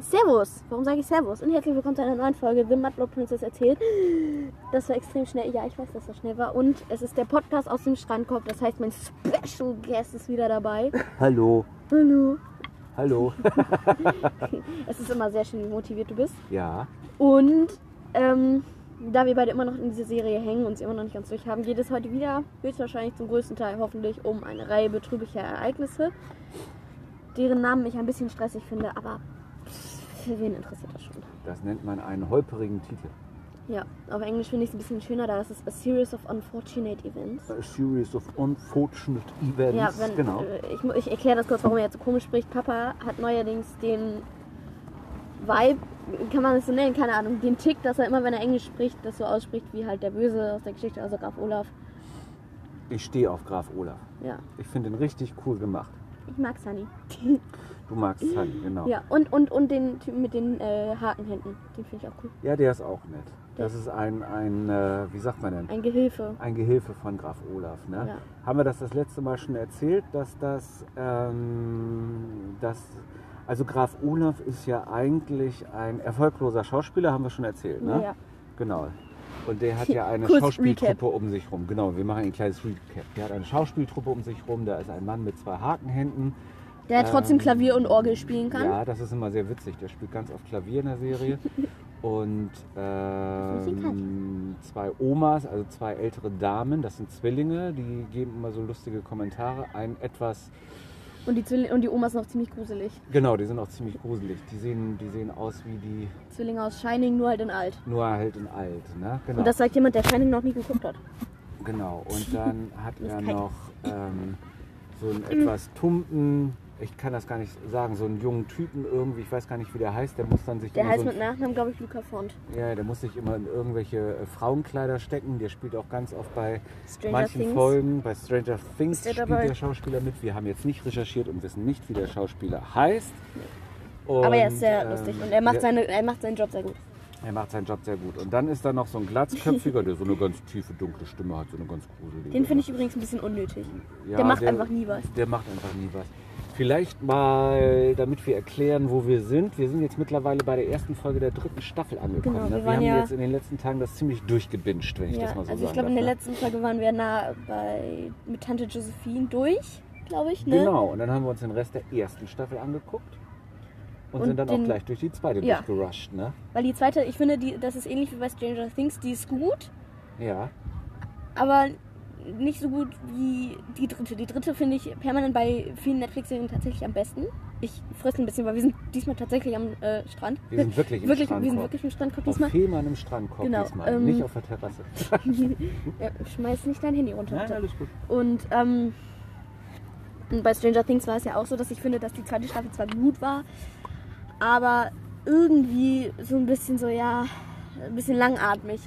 Servus. Warum sage ich Servus? Und herzlich willkommen zu einer neuen Folge The Mudblood Princess erzählt. Das war extrem schnell. Ja, ich weiß, dass das schnell war. Und es ist der Podcast aus dem Strandkorb. Das heißt, mein Special Guest ist wieder dabei. Hallo. Hallo. Hallo. Es ist immer sehr schön, wie motiviert du bist. ja. Und ähm, da wir beide immer noch in dieser Serie hängen und sie immer noch nicht ganz durch haben, geht es heute wieder höchstwahrscheinlich zum größten Teil hoffentlich um eine Reihe betrüblicher Ereignisse, deren Namen ich ein bisschen stressig finde, aber für wen interessiert das schon? Das nennt man einen holperigen Titel. Ja, auf Englisch finde ich es ein bisschen schöner, da ist es A Series of Unfortunate Events. A series of unfortunate events. Ja, wenn, genau. äh, ich, ich erkläre das kurz, warum er jetzt so komisch spricht. Papa hat neuerdings den Vibe, kann man es so nennen, keine Ahnung, den Tick, dass er immer, wenn er Englisch spricht, das so ausspricht wie halt der Böse aus der Geschichte, also Graf Olaf. Ich stehe auf Graf Olaf. Ja, Ich finde ihn richtig cool gemacht. ich mag Sunny. Du magst Sunny, genau. Ja, und, und, und den Typen mit den äh, Hakenhänden, den finde ich auch cool. Ja, der ist auch nett. Das ist ein, ein äh, wie sagt man denn? Ein Gehilfe. Ein Gehilfe von Graf Olaf. Ne? Ja. Haben wir das das letzte Mal schon erzählt, dass das, ähm, dass, also Graf Olaf ist ja eigentlich ein erfolgloser Schauspieler, haben wir schon erzählt, ne? Ja. Genau. Und der hat ja eine Schauspieltruppe Recap. um sich rum. Genau, wir machen ein kleines Recap. Der hat eine Schauspieltruppe um sich rum, da ist ein Mann mit zwei Hakenhänden. Der trotzdem Ähm, Klavier und Orgel spielen kann. Ja, das ist immer sehr witzig. Der spielt ganz oft Klavier in der Serie. Und ähm, zwei Omas, also zwei ältere Damen, das sind Zwillinge, die geben immer so lustige Kommentare. Ein etwas, Und, die Zwilling und die Oma ist noch ziemlich gruselig. genau, die sind auch ziemlich gruselig. Die sehen, die sehen aus wie die, Zwillinge aus Shining, nur halt in alt. nur halt in alt. Ne? Genau. Und das sagt jemand, der Shining noch nie geguckt hat. Genau, und dann hat er noch ähm, so einen etwas tumpen, ich kann das gar nicht sagen, so einen jungen Typen irgendwie, ich weiß gar nicht, wie der heißt, der muss dann sich Der heißt so mit Nachnamen, glaube ich, Luca Font. Ja, der muss sich immer in irgendwelche äh, Frauenkleider stecken. Der spielt auch ganz oft bei Stranger manchen Things. Folgen. Bei Stranger Things der spielt dabei? der Schauspieler mit. Wir haben jetzt nicht recherchiert und wissen nicht, wie der Schauspieler heißt. Und, Aber er ist sehr ähm, lustig und er macht, seine, er macht seinen Job sehr gut. er macht seinen Job sehr gut. Und dann ist da noch so ein glatzköpfiger, der so eine ganz tiefe, dunkle Stimme hat, so eine ganz gruselige. Den finde ich übrigens ein bisschen unnötig. Ja, der macht einfach nie was. Der macht einfach nie was. Vielleicht mal, damit wir erklären, wo wir sind. Wir sind jetzt mittlerweile bei der ersten Folge der dritten Staffel angekommen. Genau, ne? wir wir haben ja- jetzt in den letzten Tagen das ziemlich durchgebinged, wenn ich Ja, das mal so also ich glaube, in der ne? letzten Folge waren wir nah bei mit Tante Josephine durch, glaube ich, ne? Genau, und dann haben wir uns den Rest der ersten Staffel angeguckt und, Und sind dann den- auch gleich durch die zweite Ja. durchgerusht, ne? Weil die zweite, ich finde, die, das ist ähnlich wie bei Stranger Things, die ist gut, Ja. aber nicht so gut wie die dritte. Die dritte finde ich permanent bei vielen Netflix-Serien tatsächlich am besten. Ich frisse ein bisschen, weil wir sind diesmal tatsächlich am äh, Strand. Wir sind wirklich im wirklich, Wir sind Strandkorb. wirklich im Strandkorb Auf diesmal. Fehmarn im Strandkorb Genau, diesmal, ähm, nicht auf der Terrasse. Ja, schmeiß nicht dein Handy runter. Nein, alles gut. Und ähm, und bei Stranger Things war es ja auch so, dass ich finde, dass die zweite Staffel zwar gut war, aber irgendwie so ein bisschen so, ja, ein bisschen langatmig.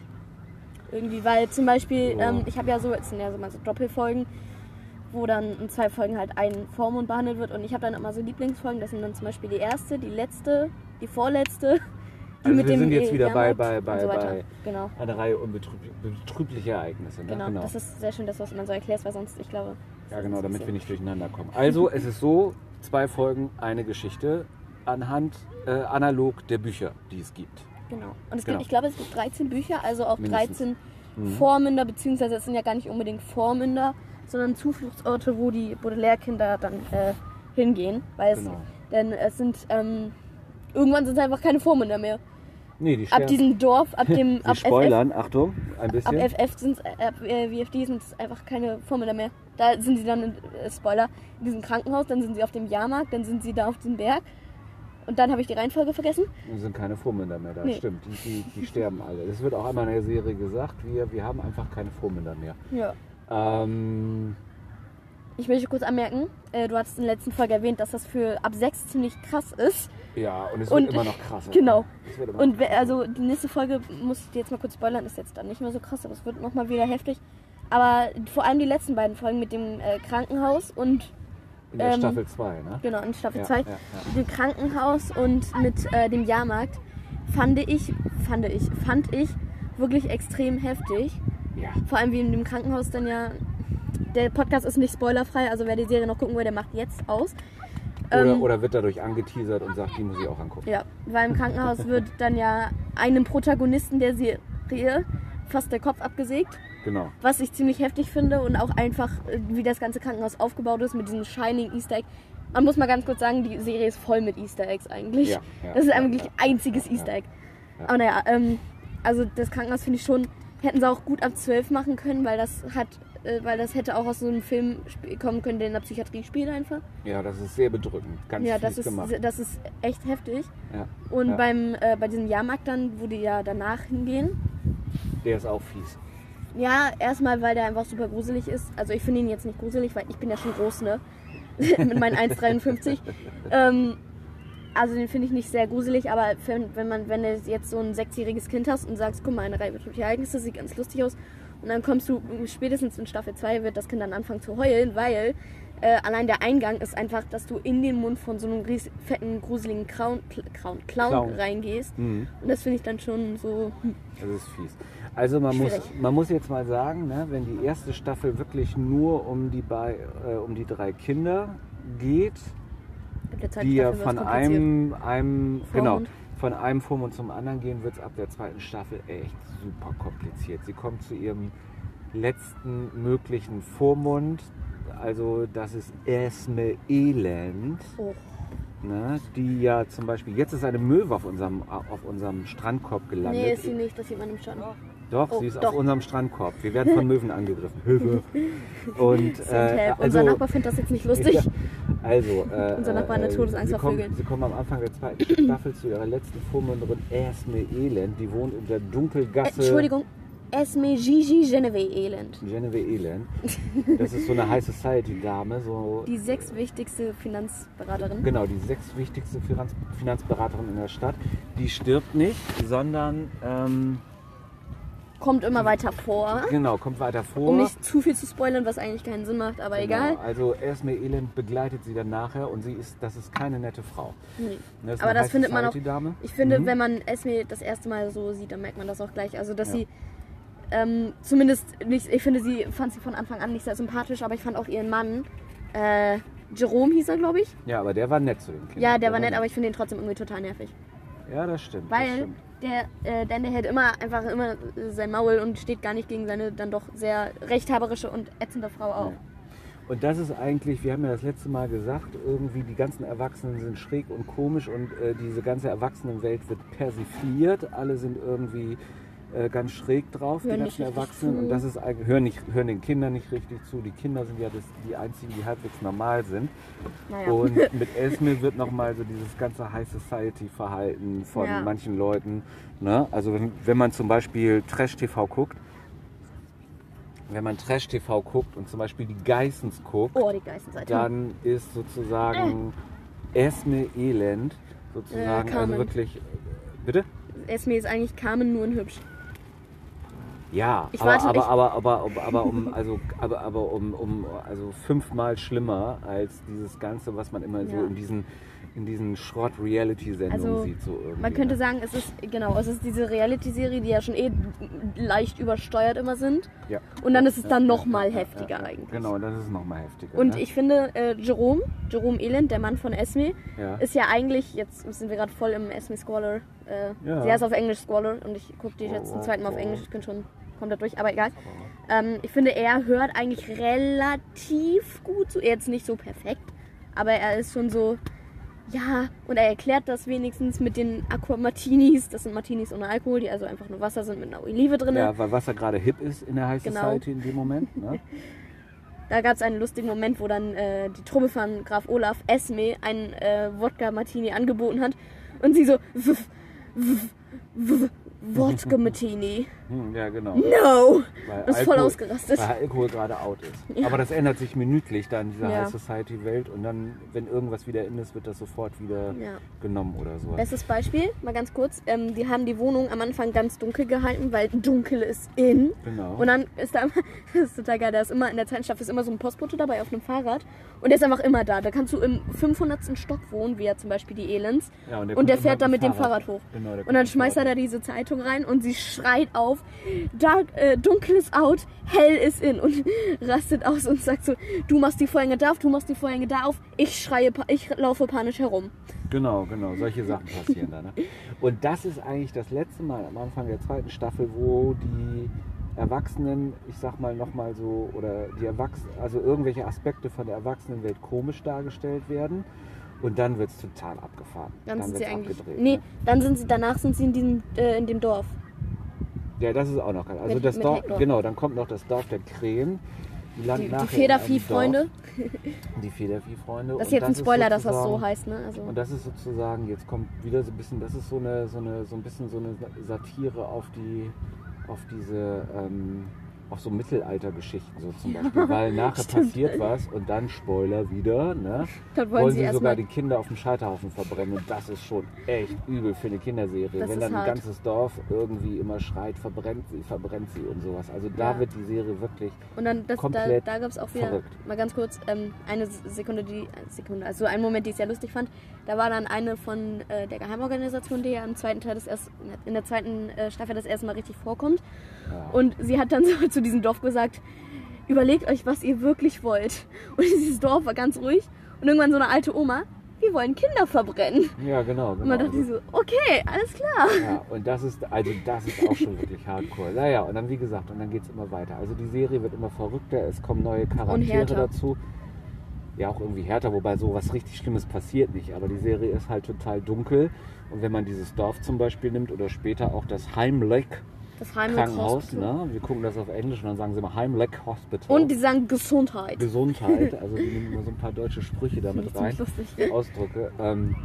Irgendwie, weil zum Beispiel, ähm, ich habe ja so, es sind ja so mal so Doppelfolgen, wo dann in zwei Folgen halt ein Vormund behandelt wird und ich habe dann immer so Lieblingsfolgen, das sind dann zum Beispiel die erste, die letzte, die vorletzte, die Also mit wir dem sind jetzt wieder bei, bei, bei, so bei Genau. einer Reihe unbetrüblicher Ereignisse. Ne? Genau. das ist sehr schön, dass du das immer so erklärst, weil sonst, ich glaube... Ja, genau, damit wir nicht durcheinander kommen. Also, es ist so, zwei Folgen, eine Geschichte anhand äh, analog der Bücher, die es gibt. Genau. Und es Genau. gibt, ich glaube, es gibt 13 Bücher, also auch Mindestens. 13 Mhm. Vormünder, beziehungsweise es sind ja gar nicht unbedingt Vormünder, sondern Zufluchtsorte, wo die Baudelaire-Kinder dann äh, hingehen. Weil es, Genau. denn es sind, ähm, irgendwann sind es einfach keine Vormünder mehr. Nee, die Ab diesem Dorf, ab dem, Sie ab spoilern, Achtung, ein FF, ab bisschen. FF sind äh, ab äh, VFD sind es einfach keine Vormünder mehr. Da sind sie dann, äh, Spoiler, in diesem Krankenhaus, dann sind sie auf dem Jahrmarkt, dann sind sie da auf dem Berg. Und dann habe ich die Reihenfolge vergessen. Es sind keine Vormünder mehr da, Nee. stimmt. Die, die, die sterben alle. Das wird auch einmal in der Serie gesagt. Wir, wir haben einfach keine Vormünder mehr. Ja. Ähm, Ich möchte kurz anmerken, äh, du hattest in der letzten Folge erwähnt, dass das für ab 6 ziemlich krass ist. ja, und es Und- wird immer noch krasser. genau. Und krasser. also die nächste Folge, muss ich dir jetzt mal kurz spoilern, ist jetzt dann nicht mehr so krass, aber es wird nochmal wieder heftig. Aber vor allem die letzten beiden Folgen mit dem äh, Krankenhaus und in der ähm, Staffel 2, ne? genau in Staffel Ja, 2 ja, ja. mit dem Krankenhaus und mit äh, dem Jahrmarkt fand ich, fand ich, fand ich wirklich extrem heftig. Ja. Vor allem wie in dem Krankenhaus dann ja. Der Podcast ist nicht spoilerfrei, also wer die Serie noch gucken will, der macht jetzt aus. Oder, Ähm, oder wird dadurch angeteasert und sagt, die muss ich auch angucken. Ja, weil im Krankenhaus wird dann ja einem Protagonisten der Serie fast der Kopf abgesägt, Genau. was ich ziemlich heftig finde und auch einfach, äh, wie das ganze Krankenhaus aufgebaut ist mit diesem Shining Easter Egg. Man muss mal ganz kurz sagen, die Serie ist voll mit Easter Eggs eigentlich. Ja, ja, das ist eigentlich ja. einziges Easter. Egg. Aber naja, ähm, also das Krankenhaus finde ich schon, hätten sie auch gut ab 12 machen können, weil das hat, äh, weil das hätte auch aus so einem Film kommen können, der in der Psychiatrie spielt einfach. Ja, das ist sehr bedrückend. Ganz ja, das ist, gemacht. das ist echt heftig. Ja. Und Ja. beim, äh, bei diesem Jahrmarkt dann, wo die ja danach hingehen, Der ist auch fies. Ja, erstmal, weil der einfach super gruselig ist. Also ich finde ihn jetzt nicht gruselig, weil ich bin ja schon groß, ne? Mit meinen 1,53. ähm, also den finde ich nicht sehr gruselig, aber wenn, wenn man, wenn du jetzt so ein sechsjähriges Kind hast und sagst, guck mal, eine Reihe betrübliche Ereignisse, sieht ganz lustig aus. Und dann kommst du spätestens in Staffel 2 wird das Kind dann anfangen zu heulen, weil äh, allein der Eingang ist einfach, dass du in den Mund von so einem ries fetten, gruseligen Clown, Clown, Clown, Clown. reingehst. Mhm. Und das finde ich dann schon so. Hm. Das ist fies. Also man muss, man muss jetzt mal sagen, ne, wenn die erste Staffel wirklich nur um die, bei, äh, um die drei Kinder geht, die ja von einem, einem genau, Vormund. von einem Vormund zum anderen gehen, wird es ab der zweiten Staffel echt super kompliziert. Sie kommt zu ihrem letzten möglichen Vormund, also das ist Esme Elend. Oh. Ne, die ja zum Beispiel, jetzt ist eine Möwe auf unserem, auf unserem Strandkorb gelandet. Nee, ist sie nicht, das sieht man im Schatten. Doch, Oh, sie ist doch. auf unserem Strandkorb. Wir werden von Möwen angegriffen. Hilfe. Und äh, also, Unser Nachbar findet das jetzt nicht lustig. Ja, also, äh, Unser Nachbar hat eine äh, Todesangst sie vor kommen, Vögeln. sie kommen am Anfang der zweiten Staffel zu ihrer letzten Vormünderin Esme Elend. Die wohnt in der Äh, Dunkelgasse. Entschuldigung, Esme Gigi Genevieve Elend. Genevieve Elend. Das ist so eine High Society Dame. So, Die sechs wichtigste Finanzberaterin. Genau, die sechs wichtigste Finanz Finanzberaterin in der Stadt. Die stirbt nicht, sondern ähm, Kommt immer weiter vor. genau, kommt weiter vor. Um nicht zu viel zu spoilern, was eigentlich keinen Sinn macht, aber egal. Genau, also Esme Elend begleitet sie dann nachher und sie ist, das ist keine nette Frau. Nee. Das ist Aber das findet man auch- Dame. Ich finde, Mhm. wenn man Esme das erste Mal so sieht, dann merkt man das auch gleich. Also, dass Ja. sie ähm, zumindest nicht, ich finde, sie fand sie von Anfang an nicht sehr sympathisch, aber ich fand auch ihren Mann, äh, Jerome hieß er, glaube ich. Ja, aber der war nett zu den Kindern. Ja, der war nett, aber ich finde ihn trotzdem irgendwie total nervig. Ja, das stimmt. das Weil stimmt. Der, äh, denn der hält immer einfach immer sein Maul und steht gar nicht gegen seine dann doch sehr rechthaberische und ätzende Frau auf. Ja. Und das ist eigentlich, wir haben ja das letzte Mal gesagt, irgendwie die ganzen Erwachsenen sind schräg und komisch und äh, diese ganze Erwachsenenwelt wird persifliert. Alle sind irgendwie äh, ganz schräg drauf, Hören die ganzen Erwachsenen. Und das ist eigentlich, hören, nicht, hören den Kindern nicht richtig zu. Die Kinder sind ja das, die einzigen, die halbwegs normal sind. Naja. Und mit Esme wird nochmal so dieses ganze High Society Verhalten von Ja. manchen Leuten. Ne? Also wenn, wenn man zum Beispiel Trash TV guckt, wenn man Trash TV guckt und zum Beispiel die Geissens guckt, oh, die dann ist sozusagen Esme Elend sozusagen, Äh, also wirklich, bitte? Esme ist eigentlich Carmen nur in hübsch. Ja, Ich aber, aber, aber, aber, aber, aber, um, also, aber, aber um, um, also fünfmal schlimmer als dieses Ganze, was man immer so Ja. in diesen, in diesen Schrott-Reality-Sendungen Also, sieht. So irgendwie, Man könnte ne? sagen, es ist genau, es ist diese Reality-Serie, die ja schon eh leicht übersteuert immer sind. ja. Und dann ist es dann ja, noch mal ja, heftiger ja, eigentlich. Genau, dann ist es nochmal heftiger. Und ne? ich finde, äh, Jerome, Jerome Elend, der Mann von Esme, ist ja eigentlich, jetzt sind wir gerade voll im Esme Squalor. Äh, Ja. Sie heißt auf Englisch Squalor und ich gucke die jetzt Oh, zum zweiten Mal auf. Englisch, ich bin schon komplett durch, aber egal. Ähm, ich finde, er hört eigentlich relativ gut zu. Jetzt nicht so perfekt, aber er ist schon so. Ja, und er erklärt das wenigstens mit den Aqua Martinis. Das sind Martinis ohne Alkohol, die also einfach nur Wasser sind mit einer Olive drin. ja, weil was da gerade hip ist in der High Genau. Society in dem Moment. Ne? Da gab es einen lustigen Moment, wo dann äh, die Truppe von Graf Olaf Esme einen äh, Wodka Martini angeboten hat und sie so "W- w- w- Wodka Martini. Hm, ja, genau. No! Weil Das ist voll Alkohol- ausgerastet. Weil Alkohol gerade out ist. Ja. Aber das ändert sich minütlich dann in dieser Ja. High Society Welt und dann, wenn irgendwas wieder in ist, wird das sofort wieder Ja. genommen oder so. Bestes Beispiel, mal ganz kurz. Ähm, die haben die Wohnung am Anfang ganz dunkel gehalten, weil dunkel ist in. Genau. Und dann ist da immer, das ist total geil, da ist immer in der Staffel ist immer so ein Postbote dabei auf einem Fahrrad. Und der ist einfach immer da. Da kannst du im 500. Stock wohnen, wie ja zum Beispiel die Elends. ja, Und der immer fährt da mit dem Fahrrad hoch. Genau, der Und dann schmeißt er da diese Zeitung Leitung rein und sie schreit auf, Dark, äh, dunkel ist out, hell ist in und rastet aus und sagt so, du machst die Vorhänge da auf, du machst die Vorhänge da auf, ich schreie, ich laufe panisch herum. Genau, genau, solche Sachen passieren da. Ne? Und das ist eigentlich das letzte Mal am Anfang der zweiten Staffel, wo die Erwachsenen, ich sag mal nochmal so, oder die Erwachsenen, also irgendwelche Aspekte von der Erwachsenenwelt komisch dargestellt werden. Und dann wird es total abgefahren. Dann, sind sie wird's eigentlich. abgedreht, Nee, ne? dann sind sie, danach sind sie in diesem, äh, in dem Dorf. Ja, das ist auch noch geil. Also Mit- das mit Dorf, Hector. genau, dann kommt noch das Dorf der Krähen. Die, Die, die Federvieh-Freunde. Die Federvieh-Freunde. Das ist jetzt ein Spoiler, dass das so heißt, ne? Also, Und das ist sozusagen, jetzt kommt wieder so ein bisschen, das ist so eine, so eine, so ein bisschen so eine Satire auf die, auf diese, ähm, auf so Mittelaltergeschichten so zum Beispiel, weil nachher stimmt. passiert was und dann Spoiler wieder, ne? dann Wollen, wollen sie, sie sogar die Kinder auf dem Scheiterhaufen verbrennen und das ist schon echt übel für eine Kinderserie. Das Wenn dann ein hart. ganzes Dorf irgendwie immer schreit, verbrennt sie, verbrennt sie und sowas. Also da Ja. wird die Serie wirklich Und dann, das, da, komplett da gab es auch wieder, verrückt. mal ganz kurz, ähm, eine Sekunde, die, eine Sekunde, also ein Moment, die ich sehr lustig fand. Da war dann eine von äh, der Geheimorganisation, die ja im zweiten Teil des erst, in der zweiten äh, Staffel das erste Mal richtig vorkommt. Und sie hat dann so zu diesem Dorf gesagt, überlegt euch, was ihr wirklich wollt. Und dieses Dorf war ganz ruhig. Und irgendwann so eine alte Oma, wir wollen Kinder verbrennen. ja genau. genau. Und man dachte sich so, okay, alles klar. Ja, und das ist, also das ist auch schon wirklich hardcore. Naja, und dann wie gesagt, und dann geht es immer weiter. Also die Serie wird immer verrückter, es kommen neue Charaktere dazu. Ja, auch irgendwie härter, wobei so was richtig Schlimmes passiert nicht. Aber die Serie ist halt total dunkel. Und wenn man dieses Dorf zum Beispiel nimmt oder später auch das Heimlich Das Heimlich Krankenhaus, Hospital. ne? wir gucken das auf Englisch und dann sagen sie immer Heimlich Hospital. Und die sagen Gesundheit. Gesundheit, also die nehmen immer so ein paar deutsche Sprüche damit Das ist rein. lustig. Ausdrücke. Ähm,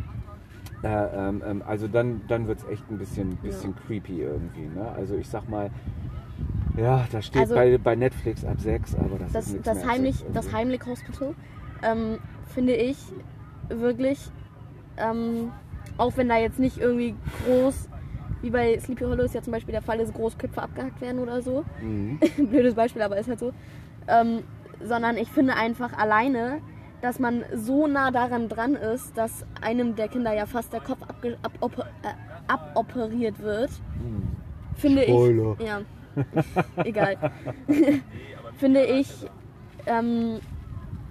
äh, ähm, ähm, also dann, dann wird es echt ein bisschen, bisschen creepy irgendwie. Ne? Also ich sag mal, ja, da steht Also- bei, bei Netflix ab 6, aber das, ist Das, nichts das, mehr Heimlich, das irgendwie. Heimlich Hospital ähm, finde ich wirklich, ähm, auch wenn da jetzt nicht irgendwie groß, wie bei Sleepy Hollow ist ja zum Beispiel der Fall, dass Großköpfe abgehackt werden oder so. Mhm. Blödes Beispiel, aber ist halt so. Ähm, sondern ich finde einfach alleine, dass man so nah daran dran ist, dass einem der Kinder ja fast der Kopf abge aboper äh, aboperiert wird, Mhm. finde Spoiler. ich. Ja, egal. finde ich ähm,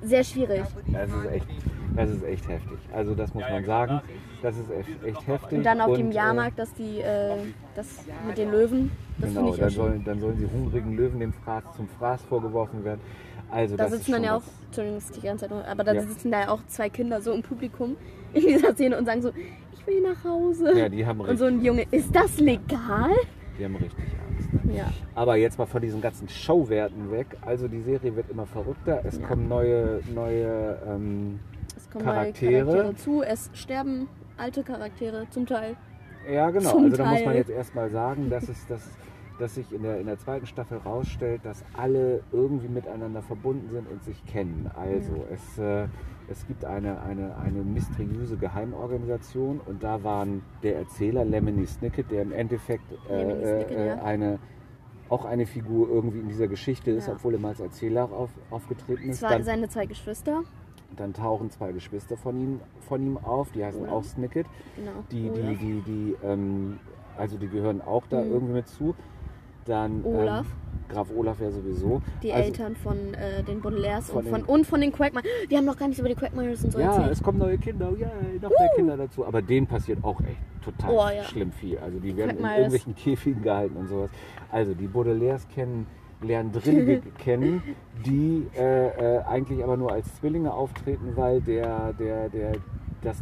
sehr schwierig. Das ist echt, das ist echt heftig. Also das muss man sagen. Das ist echt, echt heftig. Und dann auf dem äh, Jahrmarkt, dass die, äh, das mit den Löwen, das Genau, finde ich dann sollen, dann sollen die hungrigen Löwen dem Fraß, zum Fraß vorgeworfen werden. Also Da das sitzen ist dann ja auch, Entschuldigung, die ganze Zeit aber da Ja. sitzen da ja auch zwei Kinder so im Publikum in dieser Szene und sagen so, ich will nach Hause. Ja, die haben und so ein Junge, ist das legal? die haben richtig Ne? Ja. Aber jetzt mal von diesen ganzen Showwerten weg. Also die Serie wird immer verrückter. Es Ja. kommen neue, neue ähm, Es kommen Charaktere. neue Charaktere zu, es sterben alte Charaktere zum Teil. Ja, genau. Zum also da muss man jetzt erstmal sagen, dass es dass, dass sich in der, in der zweiten Staffel rausstellt, dass alle irgendwie miteinander verbunden sind und sich kennen. Also es, äh, es gibt eine, eine, eine mysteriöse Geheimorganisation und da waren der Erzähler Lemony Snicket, der im Endeffekt äh, Lemony Snicket, äh, ja. eine auch eine Figur irgendwie in dieser Geschichte ist, Ja. obwohl er mal als Erzähler auf, aufgetreten ist. War Dann, seine zwei Geschwister, dann tauchen zwei Geschwister von ihm, von ihm auf, die heißen Olaf. auch Snicket. genau. Die, die, Olaf. die, die, ähm, also die gehören auch da Mhm. irgendwie mit zu. Dann Olaf. Ähm, Graf Olaf ja sowieso. Die also, Eltern von äh, den Baudelaires Von und von, den- und von den Quagmire. Wir haben noch gar nichts über die Quagmires und so Ja, erzählt. es kommen neue Kinder, ja, noch mehr Kinder dazu. Aber denen passiert auch echt total Oh, ja. schlimm viel. Also die werden in irgendwelchen Käfigen gehalten und sowas. Also die Baudelaires kennen, lernen Drillinge kennen, die äh, äh, eigentlich aber nur als Zwillinge auftreten, weil der, der, der, das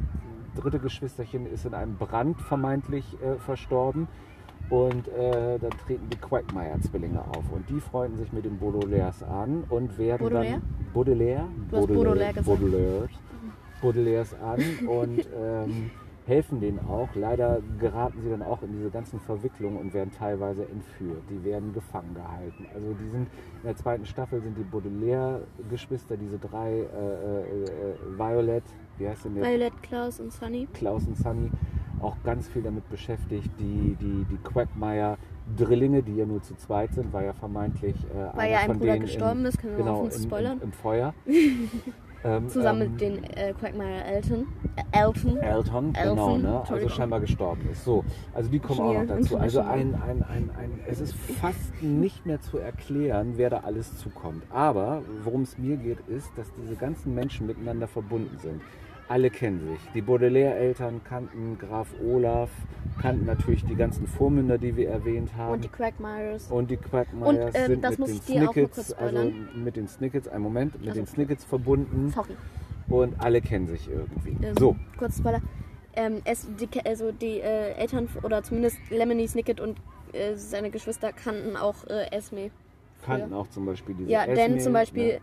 dritte Geschwisterchen ist in einem Brand vermeintlich äh, verstorben. Und äh, dann treten die Quagmire-Zwillinge auf. Und die freunden sich mit den Baudelaires an und werden Baudelaire? dann Baudelaire, Du hast Baudelaire gesagt. Baudelaires, Baudelaires an und ähm, helfen denen auch. Leider geraten sie dann auch in diese ganzen Verwicklungen und werden teilweise entführt. Die werden gefangen gehalten. Also die sind in der zweiten Staffel sind die Baudelaire-Geschwister, diese drei äh, äh, äh, Violet, wie heißt denn der? Violet, Klaus und Sunny. Klaus und Sunny auch ganz viel damit beschäftigt, die, die, die Quagmire-Drillinge, die ja nur zu zweit sind, weil ja vermeintlich äh, Weil einer ja ein von Bruder denen gestorben im, ist, können wir genau, offen im, spoilern. im, im Feuer. ähm, Zusammen ähm, mit den äh, Quagmire-Eltern. Elton. Elton, genau, Elton, ne? also scheinbar gestorben ist. So, also die kommen auch noch dazu. Also ein, ein, ein, ein, es ist fast nicht mehr zu erklären, wer da alles zukommt. Aber worum es mir geht, ist, dass diese ganzen Menschen miteinander verbunden sind. Alle kennen sich. Die Baudelaire-Eltern kannten Graf Olaf, kannten natürlich die ganzen Vormünder, die wir erwähnt haben. Und die Quagmires. Und die Quagmires Und, ähm, sind das mit muss den ich dir auch mal kurz Snickets, also mit den Snickets, einen Moment, mit Also- den Snickets verbunden Sorry. und alle kennen sich irgendwie. Ähm, So, Kurz Spoiler. Ähm, es, die, also die äh, Eltern oder zumindest Lemony Snicket und äh, seine Geschwister kannten auch äh, Esme. früher. kannten auch zum Beispiel diese Ja, denn Esme, zum Beispiel ne?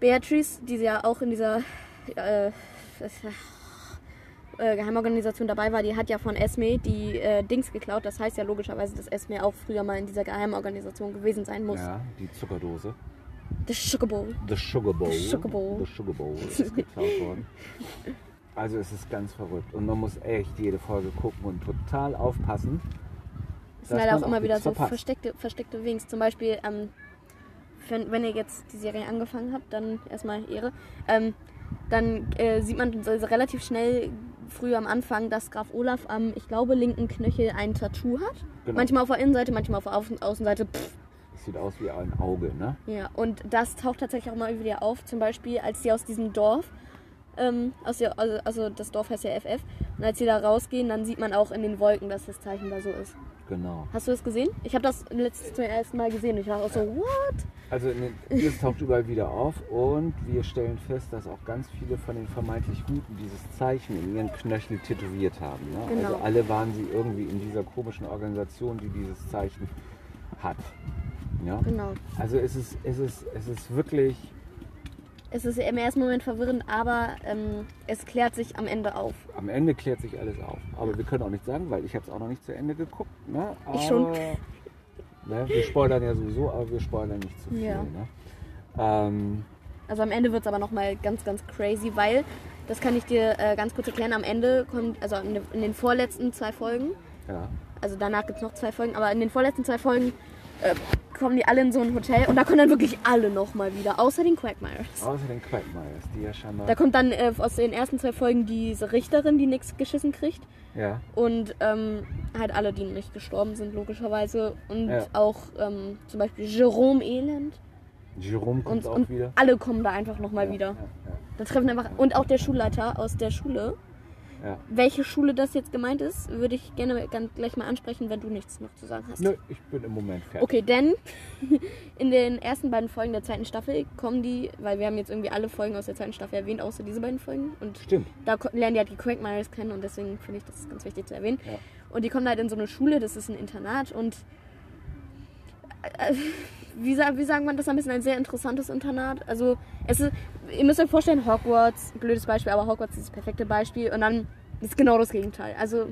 Beatrice, die ja auch in dieser äh, äh, Geheimorganisation dabei war, die hat ja von Esme die äh, Dings geklaut. Das heißt ja logischerweise, dass Esme auch früher mal in dieser Geheimorganisation gewesen sein muss. Ja, die Zuckerdose. The Sugar Bowl. The Sugar Bowl. The Sugar Bowl. The Sugar Bowl ist geklaut worden. Also es ist ganz verrückt und man muss echt jede Folge gucken und total aufpassen. Es sind leider auch immer wieder so verpasst. versteckte, versteckte Wings. Zum Beispiel, ähm, wenn, wenn ihr jetzt die Serie angefangen habt, dann erstmal Ehre. Ähm, dann äh, sieht man so relativ schnell früh am Anfang, dass Graf Olaf am, ich glaube, linken Knöchel ein Tattoo hat. Genau. Manchmal auf der Innenseite, manchmal auf der Außen Außenseite. Pff. Es sieht aus wie ein Auge, ne? Ja, und das taucht tatsächlich auch mal wieder auf. Zum Beispiel, als die aus diesem Dorf, ähm, aus der, also, also das Dorf heißt ja FF, und als sie da rausgehen, dann sieht man auch in den Wolken, dass das Zeichen da so ist. Genau. Hast du das gesehen? Ich habe das letztes zum ersten Mal gesehen und ich war auch so, what? Also es taucht überall wieder auf und wir stellen fest, dass auch ganz viele von den vermeintlich Guten dieses Zeichen in ihren Knöchel tätowiert haben. Ne? Genau. Also alle waren sie irgendwie in dieser komischen Organisation, die dieses Zeichen hat. Ja? Genau. Also es ist, es ist, es ist wirklich, Es ist im ersten Moment verwirrend, aber ähm, es klärt sich am Ende auf. am Ende klärt sich alles auf. Aber wir können auch nichts sagen, weil ich habe es auch noch nicht zu Ende geguckt. Ne? Aber, Ich schon. Ne? Wir spoilern ja sowieso, aber wir spoilern nicht zu viel. Ja. Ne? Ähm, Also am Ende wird es aber nochmal ganz, ganz crazy, weil, das kann ich dir äh, ganz kurz erklären, am Ende kommt, also in den vorletzten zwei Folgen, ja. also danach gibt es noch zwei Folgen, aber in den vorletzten zwei Folgen äh, kommen die alle in so ein Hotel und da kommen dann wirklich alle nochmal wieder, außer den Quagmires. Außer den Quagmires, die ja scheinbar... Da kommt dann äh, aus den ersten zwei Folgen diese Richterin, die nichts geschissen kriegt. ja. Und ähm, halt alle, die nicht gestorben sind, logischerweise. Und Ja. auch ähm, zum Beispiel Jerome Elend. Jerome kommt Und, auch und wieder. alle kommen da einfach nochmal Ja, wieder. Ja, Da treffen einfach. Und auch der Schulleiter aus der Schule. Ja. Welche Schule das jetzt gemeint ist, würde ich gerne ganz gleich mal ansprechen, wenn du nichts noch zu sagen hast. Nö, ich bin im Moment fertig. Okay, denn in den ersten beiden Folgen der zweiten Staffel kommen die, weil wir haben jetzt irgendwie alle Folgen aus der zweiten Staffel erwähnt, außer diese beiden Folgen. Und Stimmt. da lernen die halt die Quagmires kennen und deswegen finde ich das ganz wichtig zu erwähnen. Ja. Und die kommen halt in so eine Schule, das ist ein Internat und äh, wie, wie sagen man das am besten, ein sehr interessantes Internat. Also es ist, ihr müsst euch vorstellen, Hogwarts, blödes Beispiel, aber Hogwarts ist das perfekte Beispiel und dann ist genau das Gegenteil. Also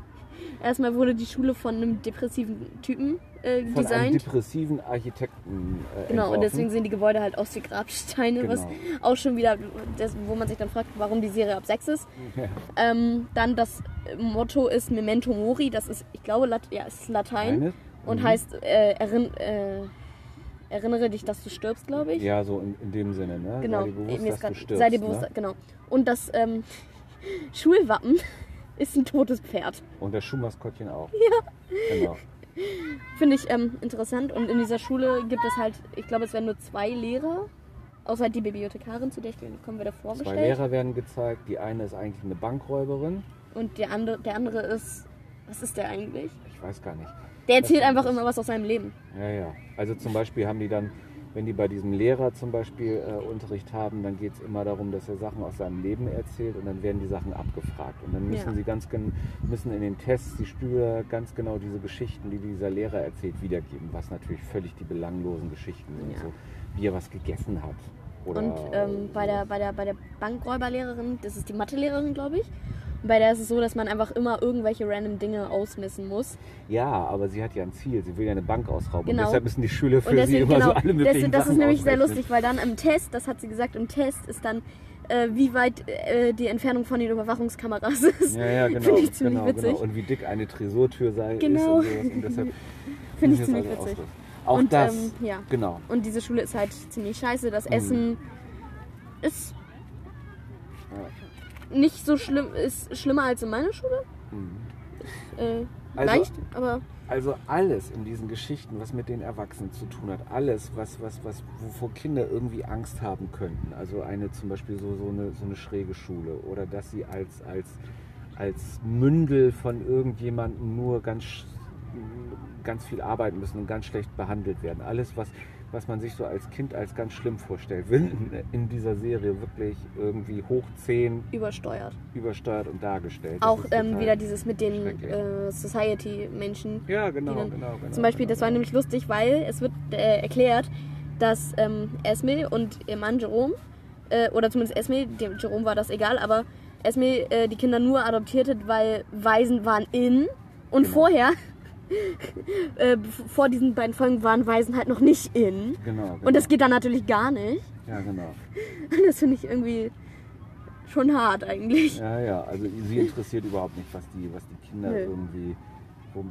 erstmal wurde die Schule von einem depressiven Typen äh, Von einem designt. depressiven Architekten äh, Genau, und deswegen sehen die Gebäude halt aus wie Grabsteine, was Genau. auch schon wieder, das, wo man sich dann fragt, warum die Serie ab 6 ist. Ja. Ähm, dann das Motto ist Memento Mori, das ist, ich glaube, Lat ja, ist Latein Eine? und Mhm. heißt, äh, erinn, äh, erinnere dich, dass du stirbst, glaube ich. Ja, so in, in dem Sinne, ne? genau, Sei dir bewusst, Mir dass grad- du stirbst, sei dir bewusst, ne? genau. Und das ähm, Schulwappen ist ein totes Pferd. Und das Schuhmaskottchen auch. Genau. Finde ich ähm, interessant. Und in dieser Schule gibt es halt, ich glaube, es werden nur zwei Lehrer, außer die Bibliothekarin, zu der ich kommen wir da Zwei vorgestellt. Lehrer werden gezeigt. Die eine ist eigentlich eine Bankräuberin. Und der andere, der andere ist, was ist der eigentlich? Ich weiß gar nicht. Der erzählt einfach immer was aus seinem Leben. Ja, ja. Also zum Beispiel haben die dann, wenn die bei diesem Lehrer zum Beispiel äh, Unterricht haben, dann geht es immer darum, dass er Sachen aus seinem Leben erzählt und dann werden die Sachen abgefragt. Und dann müssen Ja. sie ganz müssen in den Tests die Schüler ganz genau diese Geschichten, die dieser Lehrer erzählt, wiedergeben, was natürlich völlig die belanglosen Geschichten sind. Ja. So, wie er was gegessen hat. Oder Und ähm, bei, der, bei, der, bei der Bankräuberlehrerin, das ist die Mathelehrerin, glaube ich. Bei der ist es so, dass man einfach immer irgendwelche random Dinge ausmessen muss. Ja, aber sie hat ja ein Ziel. Sie will ja eine Bank ausrauben. Genau. Und deshalb müssen die Schüler für Und sie deswegen, immer genau, so alle möglichen das, das ist nämlich sehr ausrechnen. lustig, weil dann im Test, das hat sie gesagt, im Test ist dann, äh, wie weit äh, die Entfernung von den Überwachungskameras ist. Ja, ja, genau. Finde ich ziemlich genau, witzig. Genau. Und wie dick eine Tresortür sei Genau. ist und deshalb Finde ich ziemlich alles witzig. ausrechnen. Auch Und, das, ähm, ja. genau. Und diese Schule ist halt ziemlich scheiße. Das Mhm. Essen ist nicht so schlimm, ist schlimmer als in meiner Schule. Äh, Also- leicht, aber Also alles in diesen Geschichten, was mit den Erwachsenen zu tun hat, alles, was, was, was, wovor Kinder irgendwie Angst haben könnten. Also eine zum Beispiel so, so, eine, so eine schräge Schule oder dass sie als, als, als Mündel von irgendjemandem nur ganz, ganz viel arbeiten müssen und ganz schlecht behandelt werden. Alles, was, was man sich so als Kind als ganz schlimm vorstellt, wird in, dieser Serie wirklich irgendwie hoch 10 übersteuert. übersteuert und dargestellt. Auch ähm, wieder dieses mit den äh, Society-Menschen. Ja, genau, dann- genau, genau. Zum Beispiel, genau, das war genau. nämlich lustig, weil es wird äh, erklärt, dass ähm, Esme und ihr Mann Jerome, äh, oder zumindest Esme, dem Jerome war das egal, aber Esme äh, die Kinder nur adoptiert hat, weil Waisen waren in und Genau. vorher, äh, vor diesen beiden Folgen waren Waisen halt noch nicht in. Genau, genau. Und das geht dann natürlich gar nicht. Ja, genau. Das finde ich irgendwie schon hart eigentlich. Ja, ja, also sie interessiert überhaupt nicht, was die, was die Kinder Nö. irgendwie,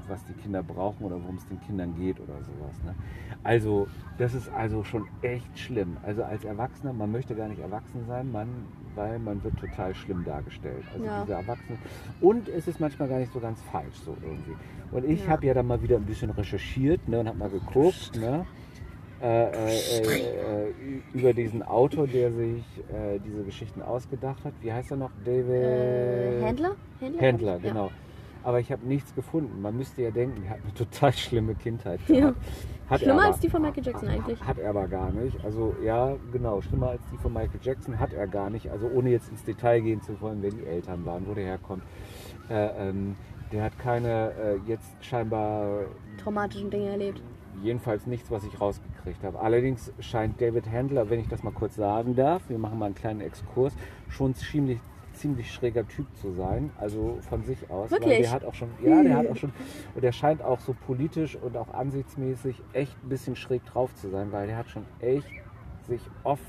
was die Kinder brauchen oder worum es den Kindern geht oder sowas. Ne? Also, das ist also schon echt schlimm. Also als Erwachsener, man möchte gar nicht erwachsen sein, man, weil man wird total schlimm dargestellt. Also Ja. diese Erwachsenen. Und es ist manchmal gar nicht so ganz falsch so irgendwie. Und ich Ja. habe ja dann mal wieder ein bisschen recherchiert ne, und habe mal geguckt. Ne? Äh, äh, äh, äh, über diesen Autor, der sich äh, diese Geschichten ausgedacht hat. Wie heißt er noch? David Äh, Händler? Händler, Händler, Ja. Aber ich habe nichts gefunden. Man müsste ja denken, er hat eine total schlimme Kindheit Ja. gehabt. Hat er Schlimmer aber- als die von Michael Jackson eigentlich. Hat er aber gar nicht. Also ja, genau, schlimmer als die von Michael Jackson hat er gar nicht. Also ohne jetzt ins Detail gehen zu wollen, wer die Eltern waren, wo der herkommt. Äh, ähm, der hat keine äh, jetzt scheinbar Traumatischen Dinge erlebt. jedenfalls nichts, was ich rausgekriegt habe. Allerdings scheint David Handler, wenn ich das mal kurz sagen darf, wir machen mal einen kleinen Exkurs, schon ziemlich ziemlich schräger Typ zu sein, also von sich aus. Weil Wirklich? der hat auch schon, ja, der hat auch schon, und der scheint auch so politisch und auch ansichtsmäßig echt ein bisschen schräg drauf zu sein, weil der hat schon echt sich oft,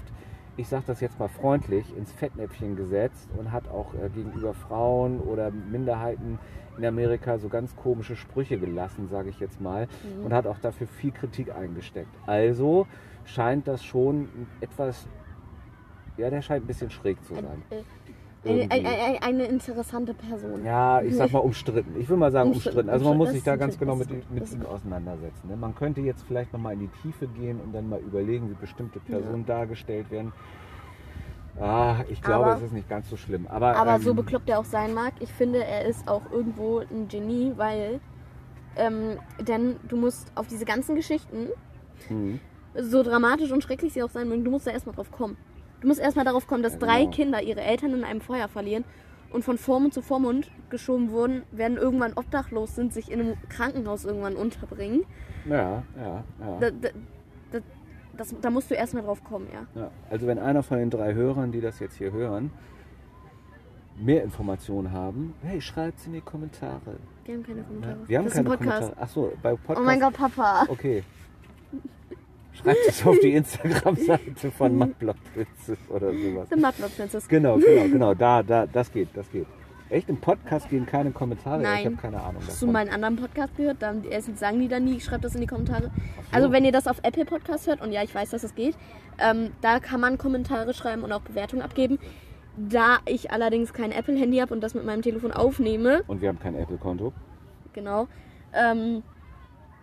ich sage das jetzt mal freundlich, ins Fettnäpfchen gesetzt und hat auch äh, gegenüber Frauen oder Minderheiten in Amerika so ganz komische Sprüche gelassen, sage ich jetzt mal, und hat auch dafür viel Kritik eingesteckt. Also scheint das schon etwas, ja, der scheint ein bisschen schräg zu sein. Eine, eine, eine, interessante Person. Ja, ich sag mal umstritten. Ich will mal sagen umstritten. Umstritten, Also man muss sich da ganz genau mit, mit ist auseinandersetzen. ne? Man könnte jetzt vielleicht nochmal in die Tiefe gehen und dann mal überlegen, wie bestimmte Personen dargestellt werden. Ah, ich glaube, Aber- es ist nicht ganz so schlimm. Aber, Aber ähm, so bekloppt er auch sein mag, ich finde, er ist auch irgendwo ein Genie, weil. Ähm, denn du musst auf diese ganzen Geschichten, hm, so dramatisch und schrecklich sie auch sein mögen, du musst da erstmal drauf kommen. Du musst erstmal darauf kommen, dass Ja, drei genau. Kinder ihre Eltern in einem Feuer verlieren und von Vormund zu Vormund geschoben wurden, werden irgendwann obdachlos sind, sich in einem Krankenhaus irgendwann unterbringen. ja, ja, ja. Da, da, da, das, da musst du erstmal drauf kommen, ja. Ja, also wenn einer von den drei Hörern, die das jetzt hier hören, mehr Informationen haben, hey, schreibt's in die Kommentare. Wir haben keine Kommentare. Wir haben das ist ein keine Podcast. Kommentare. Achso, bei Podcast. Oh mein Gott, Papa. Okay. Schreibt es auf die Instagram-Seite von Mudblood Princess oder sowas. The Mudblood Princess. Genau, genau, genau. Da, da, das geht, das geht. Echt? Im Podcast gehen keine Kommentare? Nein. Ich habe keine Ahnung Hast du davon. meinen anderen Podcast gehört? Da die, erstens sagen die dann nie, schreibt das in die Kommentare. so. Also wenn ihr das auf Apple Podcast hört, und ja, ich weiß, dass es geht, ähm, da kann man Kommentare schreiben und auch Bewertungen abgeben. Da ich allerdings kein Apple-Handy habe und das mit meinem Telefon aufnehme, Und wir haben kein Apple-Konto. genau, ähm,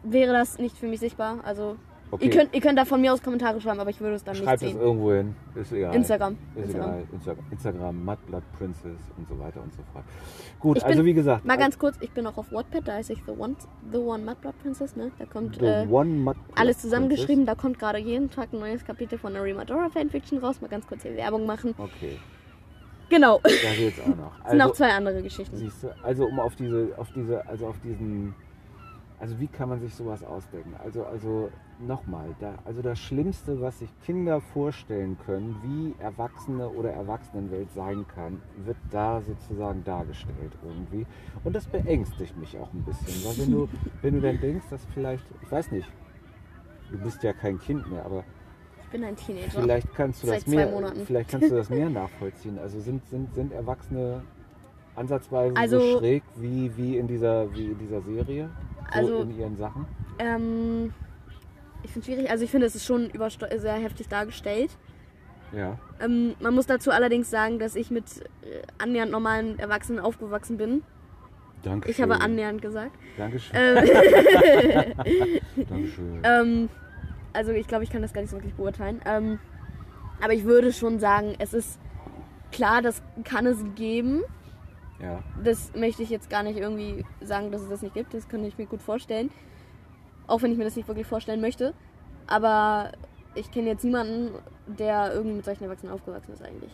wäre das nicht für mich sichtbar. Also Okay. ihr, könnt, ihr könnt da von mir aus Kommentare schreiben, aber ich würde es dann Schreibt nicht es sehen. irgendwo hin. Ist egal. Instagram. Ist Instagram. egal. Insta Instagram, Mudblood Princess und so weiter und so fort. Gut, Ich also bin- wie gesagt. Mal ganz kurz, ich bin auch auf Wattpad, da heiße ich The One, The One Mudblood Princess, ne? Da kommt äh, alles zusammengeschrieben. Da kommt gerade jeden Tag ein neues Kapitel von der Remadora Fanfiction raus. Mal ganz kurz hier Werbung machen. Okay, Genau. da geht's auch noch. Es sind Also, auch zwei andere Geschichten. Siehst du, also um auf diese, auf diese, also auf diesen, also wie kann man sich sowas ausdenken? Also, also nochmal, da, also das Schlimmste, was sich Kinder vorstellen können, wie Erwachsene oder Erwachsenenwelt sein kann, wird da sozusagen dargestellt irgendwie. Und das beängstigt mich auch ein bisschen, weil wenn du, wenn du dann denkst, dass vielleicht, ich weiß nicht, du bist ja kein Kind mehr, aber Ich bin ein Teenager. Vielleicht kannst du Seit das mehr, vielleicht kannst du das mehr nachvollziehen. Also sind, sind, sind Erwachsene ansatzweise Also- so schräg wie, wie, in dieser, wie in dieser Serie? So Also- in ihren Sachen? Ähm, ich finde es schwierig. Also ich finde, es ist schon sehr heftig dargestellt. Ja. Ähm, man muss dazu allerdings sagen, dass ich mit äh, annähernd normalen Erwachsenen aufgewachsen bin. Dankeschön. Ich habe annähernd gesagt. Dankeschön. Ähm, Dankeschön. ähm, also ich glaube, ich kann das gar nicht so wirklich beurteilen. Ähm, aber ich würde schon sagen, es ist klar, das kann es geben. Ja. Das möchte ich jetzt gar nicht irgendwie sagen, dass es das nicht gibt. Das kann ich mir gut vorstellen. Auch wenn ich mir das nicht wirklich vorstellen möchte. Aber ich kenne jetzt niemanden, der irgendwie mit solchen Erwachsenen aufgewachsen ist eigentlich.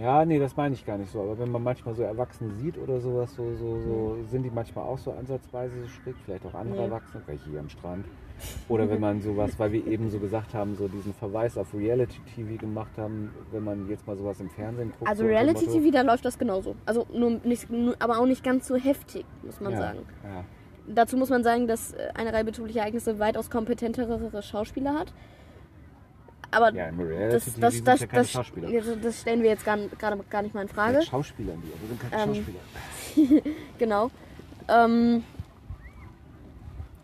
Ja, nee, das meine ich gar nicht so. Aber wenn man manchmal so Erwachsene sieht oder sowas, so, so, so sind die manchmal auch so ansatzweise so schräg, vielleicht auch andere Nee. Erwachsene, welche hier am Strand. Oder wenn man sowas, weil wir eben so gesagt haben, so diesen Verweis auf Reality-TV gemacht haben, wenn man jetzt mal sowas im Fernsehen guckt. Also so Reality TV, da läuft das genauso. Also nur nicht, nur, aber auch nicht ganz so heftig, muss man ja, sagen. Ja. Dazu muss man sagen, dass äh, eine Reihe betrüblicher Ereignisse weitaus kompetentere Schauspieler hat. Aber ja, im das, das, das, ja das, das, stellen wir jetzt gar, gerade gar nicht mal in Frage. Ja, Schauspieler, die, aber sind keine Ähm, Schauspieler. Genau. Ähm,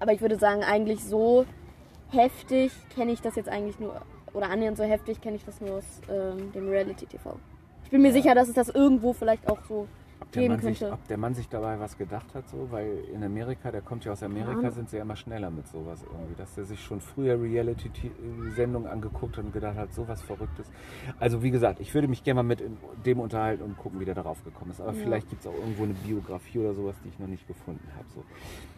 aber ich würde sagen, eigentlich so heftig kenne ich das jetzt eigentlich nur, oder annähernd so heftig kenne ich das nur aus ähm, dem Reality TV. Ich bin mir sicher, dass es das irgendwo vielleicht auch so Ob der, Mann sich, könnte. ob der Mann sich dabei was gedacht hat, so, weil in Amerika, der kommt ja aus Amerika, Ahnung. sind sie ja immer schneller mit sowas irgendwie, dass der sich schon früher Reality-Sendungen angeguckt hat und gedacht hat, sowas Verrücktes. Also wie gesagt, ich würde mich gerne mal mit dem unterhalten und gucken, wie der darauf gekommen ist. Aber Ja. vielleicht gibt es auch irgendwo eine Biografie oder sowas, die ich noch nicht gefunden habe. So.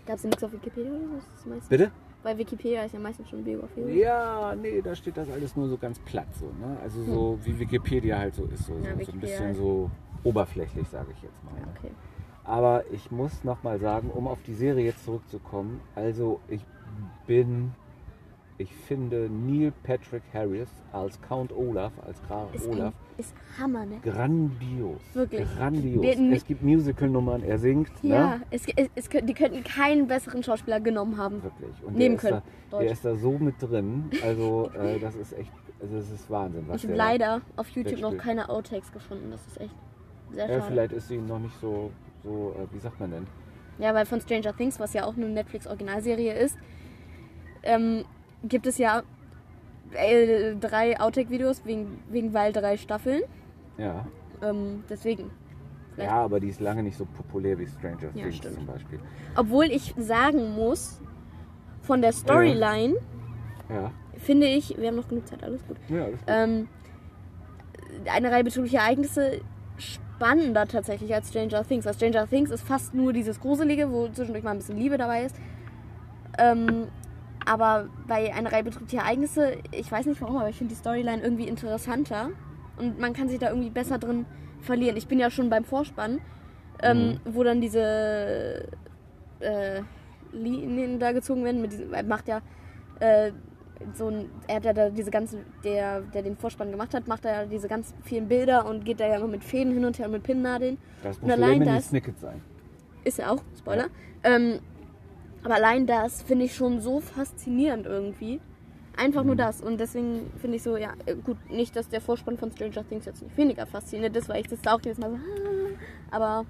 Gab es nichts auf Wikipedia oder so? Das ist meistens, Bitte? Bei Wikipedia ist ja meistens schon eine Biografie. Ja, nee, da steht das alles nur so ganz platt so. Ne? Also so wie Wikipedia halt so ist, so, Hm. Ja, so, so ein bisschen halt. so oberflächlich, sage ich jetzt mal. Ne? okay. Aber ich muss nochmal sagen, um auf die Serie jetzt zurückzukommen, also ich bin, ich finde Neil Patrick Harris als Count Olaf, als Graf Ist, Olaf, ein, ist Hammer, ne? grandios. Wirklich. Grandios. Der- es gibt Musical-Nummern, er singt, Ja, ne? es, es, es, die könnten keinen besseren Schauspieler genommen haben. Wirklich. Und Nehmen der, ist können. da, der ist da so mit drin, also äh, das ist echt, also das ist Wahnsinn. Was Ich habe der- leider auf YouTube noch keine Outtakes gefunden. Das ist echt sehr Ja, schade. vielleicht ist sie noch nicht so, so äh, wie sagt man denn? Ja, weil von Stranger Things, was ja auch eine Netflix-Originalserie ist, ähm, gibt es ja äh, drei Outtake-Videos, wegen, wegen weil drei Staffeln. Ja. Ähm, deswegen. Vielleicht. Ja, aber die ist lange nicht so populär wie Stranger Ja, Things stimmt. zum Beispiel. Obwohl ich sagen muss, von der Storyline Ja. finde ich, wir haben noch genug Zeit, alles gut. Ja, alles gut. Ähm, eine Reihe betrüblicher Ereignisse spannender tatsächlich als Stranger Things. Weil Stranger Things ist fast nur dieses Gruselige, wo zwischendurch mal ein bisschen Liebe dabei ist. Ähm, aber bei einer Reihe betrüblicher Ereignisse, ich weiß nicht warum, aber ich finde die Storyline irgendwie interessanter. Und man kann sich da irgendwie besser drin verlieren. Ich bin ja schon beim Vorspann, ähm, wo dann diese äh, Linien da gezogen werden. Mit diesem, macht ja äh, so ein, er hat ja da diese ganzen, der, der den Vorspann gemacht hat, macht er ja diese ganz vielen Bilder und geht da ja immer mit Fäden hin und her und mit Pinnnadeln. das und muss allein Lemony das- Snicket sein. Ist ja auch, Spoiler. Ähm, aber allein das finde ich schon so faszinierend irgendwie. Einfach Mhm. nur das. Und deswegen finde ich so, ja, äh, gut, nicht, dass der Vorspann von Stranger Things jetzt nicht weniger faszinierend ist, weil ich das auch jedes Mal so, ah, aber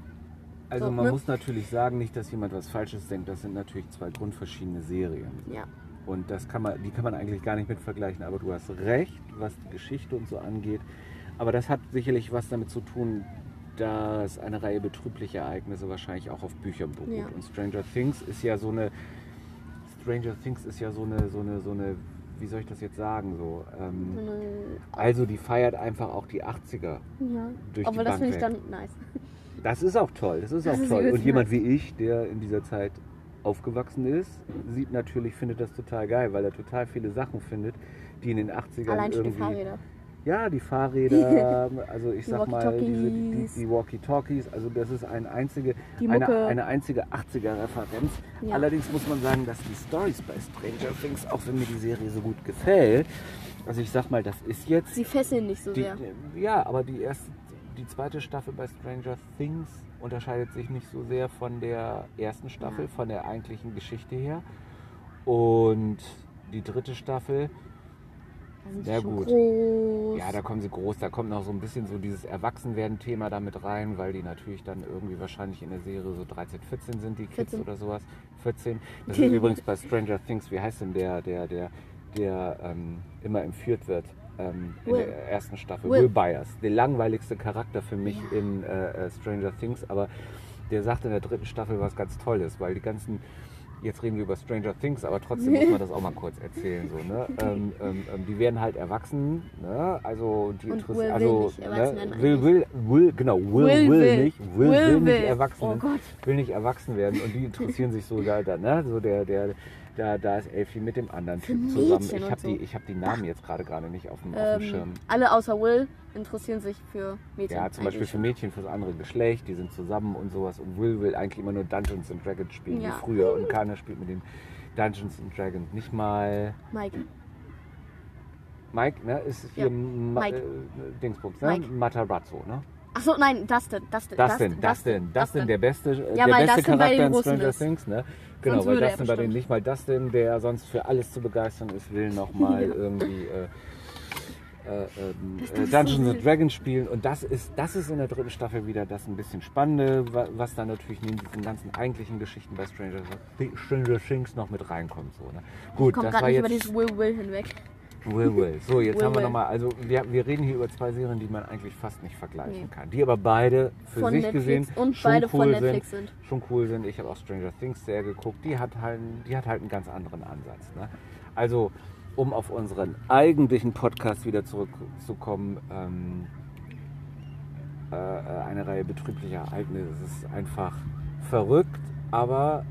Also So, man ne? muss natürlich sagen, nicht, dass jemand was Falsches denkt. Das sind natürlich zwei grundverschiedene Serien. ja. Und das kann man, die kann man eigentlich gar nicht mit vergleichen. Aber du hast recht, was die Geschichte und so angeht. Aber das hat sicherlich was damit zu tun, dass eine Reihe betrüblicher Ereignisse wahrscheinlich auch auf Büchern beruht. Ja. Und Stranger Things ist ja so eine Stranger Things ist ja so eine, so eine, so eine, wie soll ich das jetzt sagen? So, ähm, So also die feiert einfach auch die 80er. ja. Durch Obwohl die das finde ich dann nice. Das ist auch toll, das ist Das auch ist toll. Und jemand wie ich, der in dieser Zeit aufgewachsen ist, sieht natürlich, findet das total geil, weil er total viele Sachen findet, die in den 80ern Allein schon die irgendwie. Fahrräder. Ja, die Fahrräder, also ich Die sag mal, diese, die, Walkie-Talkies. die Walkie-Talkies, also das ist ein einzige, Die eine, eine einzige 80er-Referenz. Ja. Allerdings muss man sagen, dass die Stories bei Stranger Things, auch wenn mir die Serie so gut gefällt, also ich sag mal, das ist jetzt Sie fesseln nicht so die, sehr. ja, aber die erste, die zweite Staffel bei Stranger Things unterscheidet sich nicht so sehr von der ersten Staffel, von der eigentlichen Geschichte her. Und die dritte Staffel, Sehr gut. groß. ja, da kommen sie groß, da kommt noch so ein bisschen so dieses Erwachsenwerden-Thema damit rein, weil die natürlich dann irgendwie wahrscheinlich in der Serie so 13, 14 sind, die Kids 14. oder sowas. 14. Das ist übrigens bei Stranger Things, wie heißt denn der, der, der, der ähm, immer entführt wird? Ähm, in Will. der ersten Staffel. Will. Will, Byers. Der langweiligste Charakter für mich Ja. in äh, Stranger Things, aber der sagt in der dritten Staffel was ganz Tolles, weil die ganzen Jetzt reden wir über Stranger Things, aber trotzdem muss man das auch mal kurz erzählen. So, ne? ähm, ähm, ähm, die werden halt erwachsen, ne? also die Und interess- Will will also nicht erwachsen werden ne? will, will, will, genau, Will, will, Will will. nicht, Will, Will will, will. nicht erwachsen, Oh Gott. will nicht erwachsen werden und die interessieren sich so da, da ne? so der, der, da, da ist Elfie mit dem anderen Typ Mädchen zusammen. Ich habe so. die, ich habe die Namen jetzt gerade gerade nicht auf dem, auf dem Ähm, Schirm. alle außer Will interessieren sich für Mädchen. Ja, zum Beispiel für Mädchen, fürs andere Geschlecht, die sind zusammen und sowas. Und Will will eigentlich immer nur Dungeons and Dragons spielen, Ja. wie früher. Und keiner spielt mit den Dungeons and Dragons. Nicht mal Mike. Mike, ne? Ist hier Ja, Ma Mike. Äh, Dingsbums, ne? Mike. Matarazzo, ne? Achso, nein, Dustin. Dustin. Dustin, Dustin, Dustin, der beste, Ja, der beste Dustin Charakter den in Stranger. Things, ne? Genau, weil Dustin bei denen bestimmt. nicht mal Dustin, der sonst für alles zu begeistern ist, will nochmal Ja. irgendwie äh, äh, ähm, äh, Dungeons and. Dragons spielen. Und das ist, das ist in der dritten Staffel wieder das ein bisschen Spannende, wa- was dann natürlich neben diesen ganzen eigentlichen Geschichten bei Stranger, Stranger Things noch mit reinkommt. So, ne? Gut, das war nicht über jetzt dieses Will Will hinweg. Will Will. So, jetzt Will haben wir nochmal, also wir, wir reden hier über zwei Serien, die man eigentlich fast nicht vergleichen Nee. kann. Die aber beide für Von sich Netflix gesehen und schon beide cool von Netflix sind. Schon cool sind. Ich habe auch Stranger Things sehr geguckt. Die hat halt, die hat halt einen ganz anderen Ansatz. Ne? Also, um auf unseren eigentlichen Podcast wieder zurückzukommen, ähm, äh, äh, eine Reihe betrieblicher Ereignisse. Es ist einfach verrückt, aber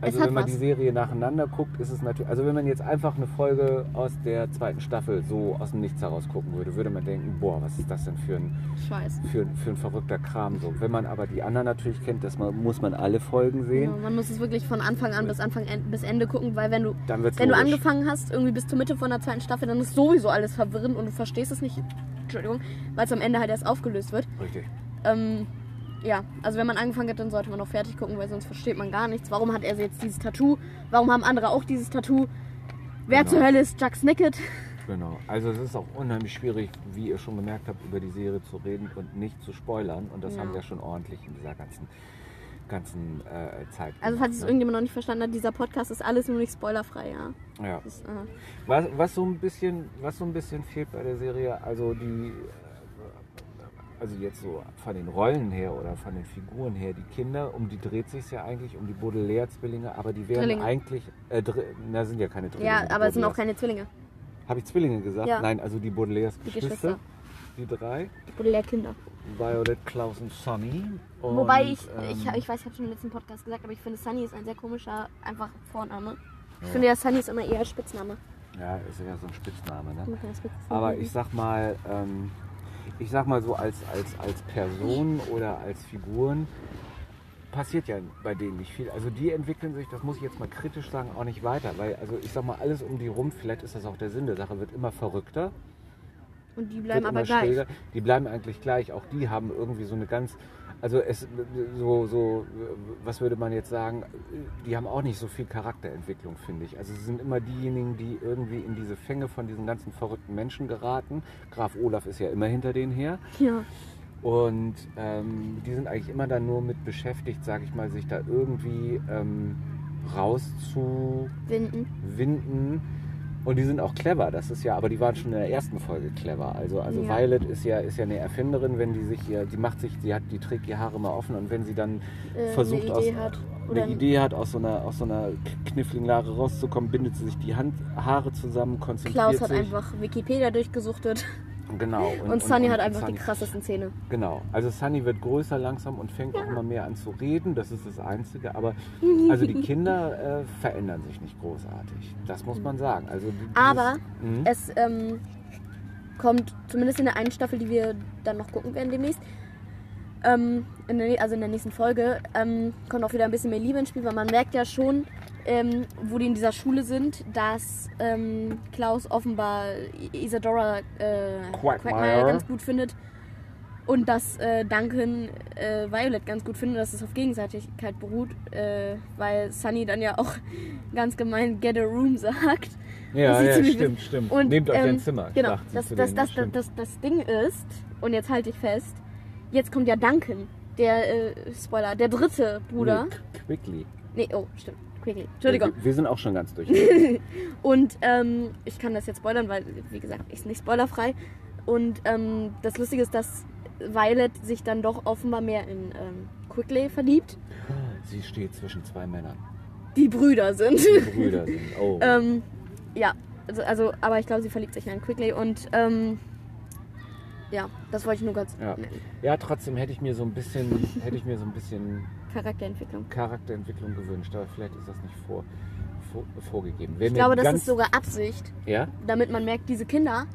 also wenn man was. die Serie nacheinander guckt, ist es natürlich, also wenn man jetzt einfach eine Folge aus der zweiten Staffel so aus dem Nichts heraus gucken würde, würde man denken, boah, was ist das denn für ein, Scheiß. für, für ein verrückter Kram so. Wenn man aber die anderen natürlich kennt, das man, muss man alle Folgen sehen, Ja, man muss es wirklich von Anfang an bis Anfang bis Ende gucken, weil wenn du wenn du angefangen hast, irgendwie bis zur Mitte von der zweiten Staffel, dann ist sowieso alles verwirrend und du verstehst es nicht, Entschuldigung, weil es am Ende halt erst aufgelöst wird. Richtig. Ähm, ja, also wenn man angefangen hat, dann sollte man auch fertig gucken, weil sonst versteht man gar nichts. Warum hat er jetzt dieses Tattoo? Warum haben andere auch dieses Tattoo? Wer Genau. zur Hölle ist Jack Snicket? Genau. Also es ist auch unheimlich schwierig, wie ihr schon gemerkt habt, über die Serie zu reden und nicht zu spoilern. Und das Ja. haben wir schon ordentlich in dieser ganzen, ganzen äh, Zeit. Also falls es ne? irgendjemand noch nicht verstanden hat, dieser Podcast ist alles nur nicht spoilerfrei, ja. Ja. Das, äh, Was, was, so ein bisschen, was so ein bisschen fehlt bei der Serie, also die, also jetzt so von den Rollen her oder von den Figuren her, die Kinder, um die dreht sich ja eigentlich, um die Baudelaire-Zwillinge, aber die werden Drillinge. eigentlich, äh, na sind ja keine Drillinge. ja, die aber es sind auch keine Zwillinge. Habe ich Zwillinge gesagt? Ja. Nein, also die Baudelaires Die Geschwister, Geschwister. die drei, Baudelaire Kinder. Violet, Klaus und Sonny. Und, Wobei ich, ähm, ich, ich weiß, ich habe schon im letzten Podcast gesagt, aber ich finde Sunny ist ein sehr komischer, einfach Vorname. Ich Ja. finde ja Sunny ist immer eher Spitzname. Ja, ist ja so ein Spitzname, ne? Der Spitzname. Aber ich sag mal, ähm, ich sag mal so als, als, als Person oder als Figuren passiert ja bei denen nicht viel. Also die entwickeln sich, das muss ich jetzt mal kritisch sagen, auch nicht weiter. Weil, also ich sag mal, alles um die rum, vielleicht ist das auch der Sinn der Sache, wird immer verrückter, Und die bleiben aber gleich. schräger. Die bleiben eigentlich gleich. Auch die haben irgendwie so eine ganz, also es so, so, was würde man jetzt sagen, die haben auch nicht so viel Charakterentwicklung, finde ich. Also sie sind immer diejenigen, die irgendwie in diese Fänge von diesen ganzen verrückten Menschen geraten. Graf Olaf ist ja immer hinter denen her. Ja. Und ähm, die sind eigentlich immer dann nur mit beschäftigt, sage ich mal, sich da irgendwie ähm, rauszuwinden. Winden. Und die sind auch clever, das ist ja, aber die waren schon in der ersten Folge clever. Also, also Ja. Violet ist ja, ist ja eine Erfinderin, wenn die sich hier, die macht sich, die hat, die trägt die Haare mal offen und wenn sie dann Äh, versucht eine aus Idee hat. Oder eine Idee hat, aus so einer, aus so einer kniffligen Lage rauszukommen, bindet sie sich die Hand, Haare zusammen, konzentriert Klaus hat sich. einfach Wikipedia durchgesuchtet Genau. und, Sunny hat einfach Sunny- die krassesten Zähne. Genau. Also Sunny wird größer langsam und fängt auch immer mehr an zu reden. Das ist das Einzige. Aber also die Kinder äh, verändern sich nicht großartig. Das muss man sagen. Also die- dieses- Aber Mhm. es ähm, kommt zumindest in der einen Staffel, die wir dann noch gucken werden demnächst, ähm, in der, also in der nächsten Folge, ähm, kommt auch wieder ein bisschen mehr Liebe ins Spiel, weil man merkt ja schon, ähm, wo die in dieser Schule sind, dass ähm, Klaus offenbar Isadora äh, Quagmire. ganz gut findet und dass äh, Duncan äh, Violet ganz gut findet, dass es auf Gegenseitigkeit beruht, äh, weil Sunny dann ja auch ganz gemein Get a Room sagt. ja, ja, stimmt, stimmt. Und, Nehmt euch ähm, ein Zimmer. Genau, das, das, das, das, das, Ding ist, und jetzt halte ich fest, jetzt kommt ja Duncan, der, äh, Spoiler, der dritte Bruder. Quickly. Nee, oh, stimmt. Quickly. Entschuldigung. Wir, wir sind auch schon ganz durch. Und ähm, ich kann das jetzt spoilern, weil, wie gesagt, ist nicht spoilerfrei. Und ähm, das Lustige ist, dass Violet sich dann doch offenbar mehr in ähm, Quickly verliebt. Sie steht zwischen zwei Männern, Die Brüder sind. die Brüder sind. Oh. ähm, ja, also, also, aber ich glaube, sie verliebt sich in Quickly. Und ähm, ja, das wollte ich nur ganz Ja. ja, trotzdem hätte ich mir so ein bisschen, hätte ich mir so ein bisschen Charakterentwicklung. Charakterentwicklung gewünscht, aber vielleicht ist das nicht vor, vor, vorgegeben. Wäre Ich glaube, das ist sogar Absicht, Ja? damit man merkt, diese Kinder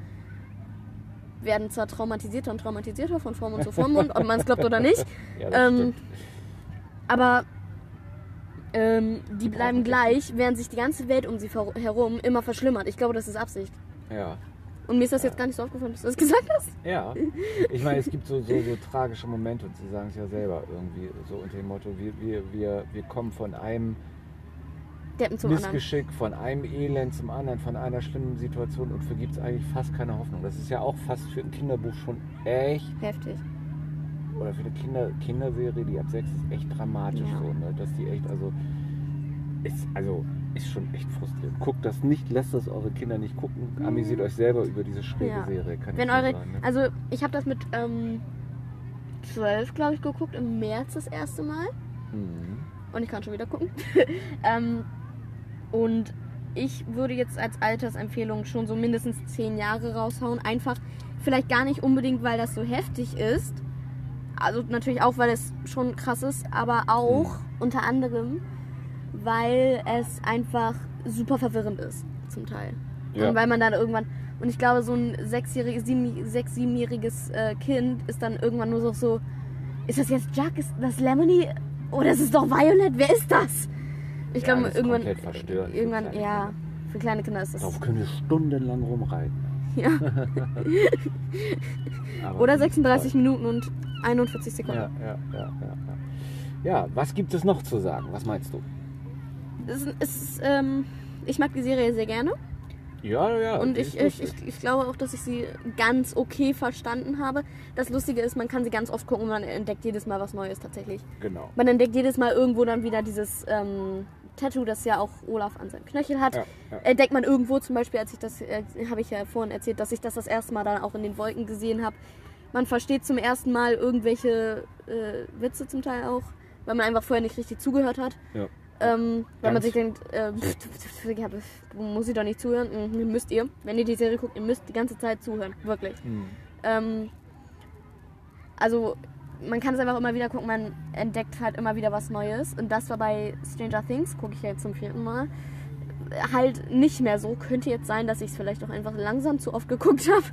werden zwar traumatisierter und traumatisierter von Vormund zu Vormund, ob man es glaubt oder nicht, Ja, ähm, aber ähm, die bleiben gleich, während sich die ganze Welt um sie herum immer verschlimmert. Ich glaube, das ist Absicht. Ja. Und mir ist das jetzt gar nicht so aufgefallen, dass du das gesagt hast. Ja, ich meine, es gibt so, so, so tragische Momente und sie sagen es ja selber irgendwie, so unter dem Motto, wir, wir, wir, wir kommen von einem zum anderen. Missgeschick, von einem Elend zum anderen, von einer schlimmen Situation und für gibt es eigentlich fast keine Hoffnung. Das ist ja auch fast für ein Kinderbuch schon echt, Heftig. oder für eine Kinder, Kinderserie, die ab sechs ist echt dramatisch Ja. so, ne? dass die echt, also ist, also ist schon echt frustrierend. Guckt das nicht, lasst das eure Kinder nicht gucken, amüsiert euch selber über diese schräge Ja. Serie. Kann Wenn ich eure, sagen, ne? also ich habe das mit ähm, 12, glaube ich, geguckt, im März das erste Mal. Mhm. Und ich kann schon wieder gucken. ähm, und ich würde jetzt als Altersempfehlung schon so mindestens 10 Jahre raushauen. Einfach, vielleicht gar nicht unbedingt, weil das so heftig ist. Also natürlich auch, weil es schon krass ist, aber auch unter anderem, weil es einfach super verwirrend ist, zum Teil. Ja. Und weil man dann irgendwann, und ich glaube, so ein sechsjähriges, sieben, sechs, siebenjähriges äh, Kind ist dann irgendwann nur so, so, ist das jetzt Jack, ist das Lemony oder ist es doch Violet? Wer ist das? Ich Ja, glaube, irgendwann, für irgendwann, ja, Kinder. für kleine Kinder ist das, Darauf können wir stundenlang rumreiten. ja. Oder die sind 36 toll. Minuten und 41 Sekunden. Ja, ja, ja, ja, ja. Ja, was gibt es noch zu sagen? Was meinst du? Es es ähm, ich mag die Serie sehr gerne. Ja, ja. Und ich, ich, ich, ich glaube auch, dass ich sie ganz okay verstanden habe. Das Lustige ist, man kann sie ganz oft gucken und man entdeckt jedes Mal was Neues tatsächlich. Genau. Man entdeckt jedes Mal irgendwo dann wieder dieses ähm, Tattoo, das ja auch Olaf an seinem Knöchel hat. Ja, ja. Entdeckt man irgendwo zum Beispiel, als ich das, äh, habe ich ja vorhin erzählt, dass ich das das erste Mal dann auch in den Wolken gesehen habe. Man versteht zum ersten Mal irgendwelche äh, Witze zum Teil auch, weil man einfach vorher nicht richtig zugehört hat. Ja. Ähm, weil man sich denkt, äh, pff, pff, pff, ja, pff, muss ich doch nicht zuhören. Mhm, müsst ihr. Wenn ihr die Serie guckt, ihr müsst die ganze Zeit zuhören. Wirklich. Hm. Ähm, also, man kann es einfach immer wieder gucken, man entdeckt halt immer wieder was Neues. Und das war bei Stranger Things, gucke ich ja jetzt zum vierten Mal, halt nicht mehr so. Könnte jetzt sein, dass ich es vielleicht auch einfach langsam zu oft geguckt habe.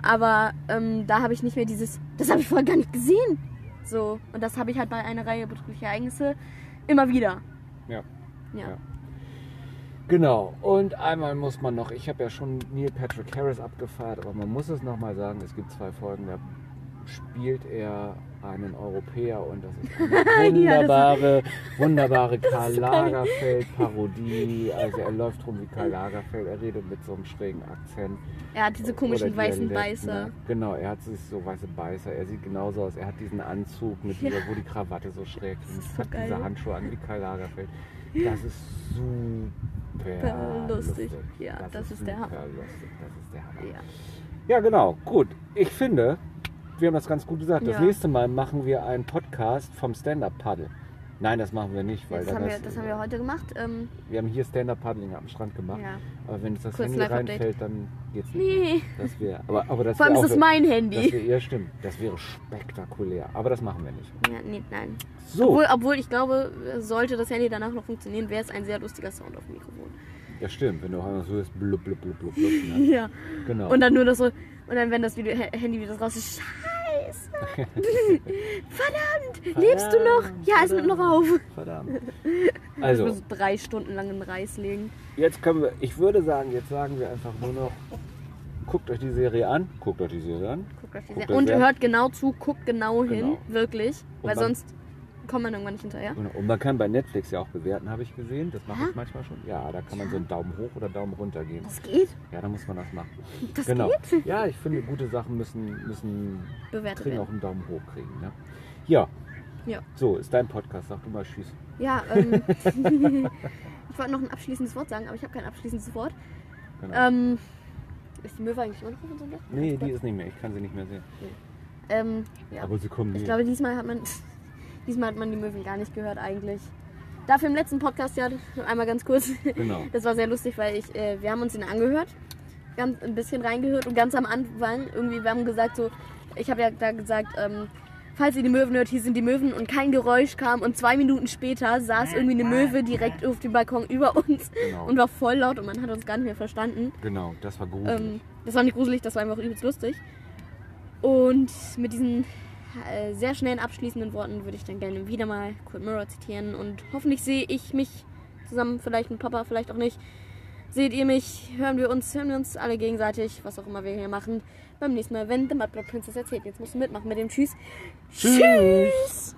Aber ähm, da habe ich nicht mehr dieses, das habe ich vorher gar nicht gesehen. So, und das habe ich halt bei einer Reihe betrüblicher Ereignisse immer wieder. Ja. Ja. Ja. Genau. Und einmal muss man noch, ich habe ja schon Neil Patrick Harris abgefeiert, aber man muss es nochmal sagen, es gibt zwei Folgen, da spielt er einen Europäer und das ist eine Ja, das ist- wunderbare, wunderbare Karl. Lagerfeld-Parodie. Also er läuft rum wie Karl Lagerfeld, er redet mit so einem schrägen Akzent. Er hat diese komischen weißen Dialekt, Beißer. Genau, er hat sich so weiße Beißer. Er sieht genauso aus. Er hat diesen Anzug, mit dieser, wo die Krawatte so schräg ist. so hat geil. diese Handschuhe an wie Karl Lagerfeld. Das ist super Super lustig. Ja, das, das ist, ist der Hammer. lustig. Das ist der Hammer. Ja. Ja, genau. Gut. Ich finde, wir haben das ganz gut gesagt. Das Ja. nächste Mal machen wir einen Podcast vom Stand-Up-Paddle. Nein, das machen wir nicht, weil Das haben, wir, ist- das haben wir heute gemacht. Ähm, wir haben hier Stand-Up-Paddling am Strand gemacht. ja. Aber wenn es das Kurz Handy reinfällt, dann geht's nicht. Nee. Das wäre, aber, aber das Vor allem wär ist es mein Handy. wär, ja, stimmt. Das wäre spektakulär. Aber das machen wir nicht. Ja, nee, nein. So, Obwohl, obwohl ich glaube, sollte das Handy danach noch funktionieren, wäre es ein sehr lustiger Sound auf dem Mikrofon. ja stimmt. Wenn du auch einmal so hörst, blub, blub, blub, blub, blub, ne? Ja. Genau. Und dann nur das so. Und dann, wenn das Video, Handy wieder raus ist, Scheiße! Verdammt! Lebst du noch? Ja, es nimmt noch auf. Verdammt. Ich Also, muss drei Stunden lang in Reis legen. jetzt können wir, ich würde sagen, jetzt sagen wir einfach nur noch, guckt euch die Serie an. Guckt euch die Serie an. Guckt euch die Serie- Und hört genau zu, guckt genau hin. Genau. Wirklich. Und Weil sonst kommt man irgendwann nicht hinterher. Und man kann bei Netflix ja auch bewerten, habe ich gesehen. Das mache ich manchmal schon. Ja, da kann man so einen Daumen hoch oder Daumen runter geben. Das geht. Ja, da muss man das machen. Das genau. geht. Ja, ich finde, gute Sachen müssen, müssen Bewertet kriegen auch werden. einen Daumen hoch kriegen. Ne? Ja, Ja. So, ist dein Podcast. Sag du mal Tschüss. Ja, ähm, ich wollte noch ein abschließendes Wort sagen, aber ich habe kein abschließendes Wort. Genau. Ähm, ist die Möwe eigentlich immer noch auf unserem nee, die ist nicht mehr. Ich kann sie nicht mehr sehen. Ähm, ja. Aber sie kommen Ich nie. glaube, diesmal hat man diesmal hat man die Möwen gar nicht gehört eigentlich. Dafür im letzten Podcast ja einmal ganz kurz. Genau. Das war sehr lustig, weil ich äh, wir haben uns ihn angehört, ganz ein bisschen reingehört und ganz am Anfang irgendwie wir haben gesagt so, ich habe ja da gesagt, ähm, falls ihr die Möwen hört, hier sind die Möwen und kein Geräusch kam und zwei Minuten später saß irgendwie eine Möwe direkt auf dem Balkon über uns Genau. und war voll laut und man hat uns gar nicht mehr verstanden. Genau, das war gruselig. Ähm, das war nicht gruselig, das war einfach übelst lustig. Und mit diesen sehr schnellen abschließenden Worten würde ich dann gerne wieder mal Cold Mirror zitieren. Und hoffentlich sehe ich mich zusammen, vielleicht mit Papa, vielleicht auch nicht. Seht ihr mich, hören wir uns, hören wir uns alle gegenseitig, was auch immer wir hier machen. Beim nächsten Mal, wenn The Mudblood Princess erzählt. Jetzt musst du mitmachen mit dem Tschüss. Tschüss.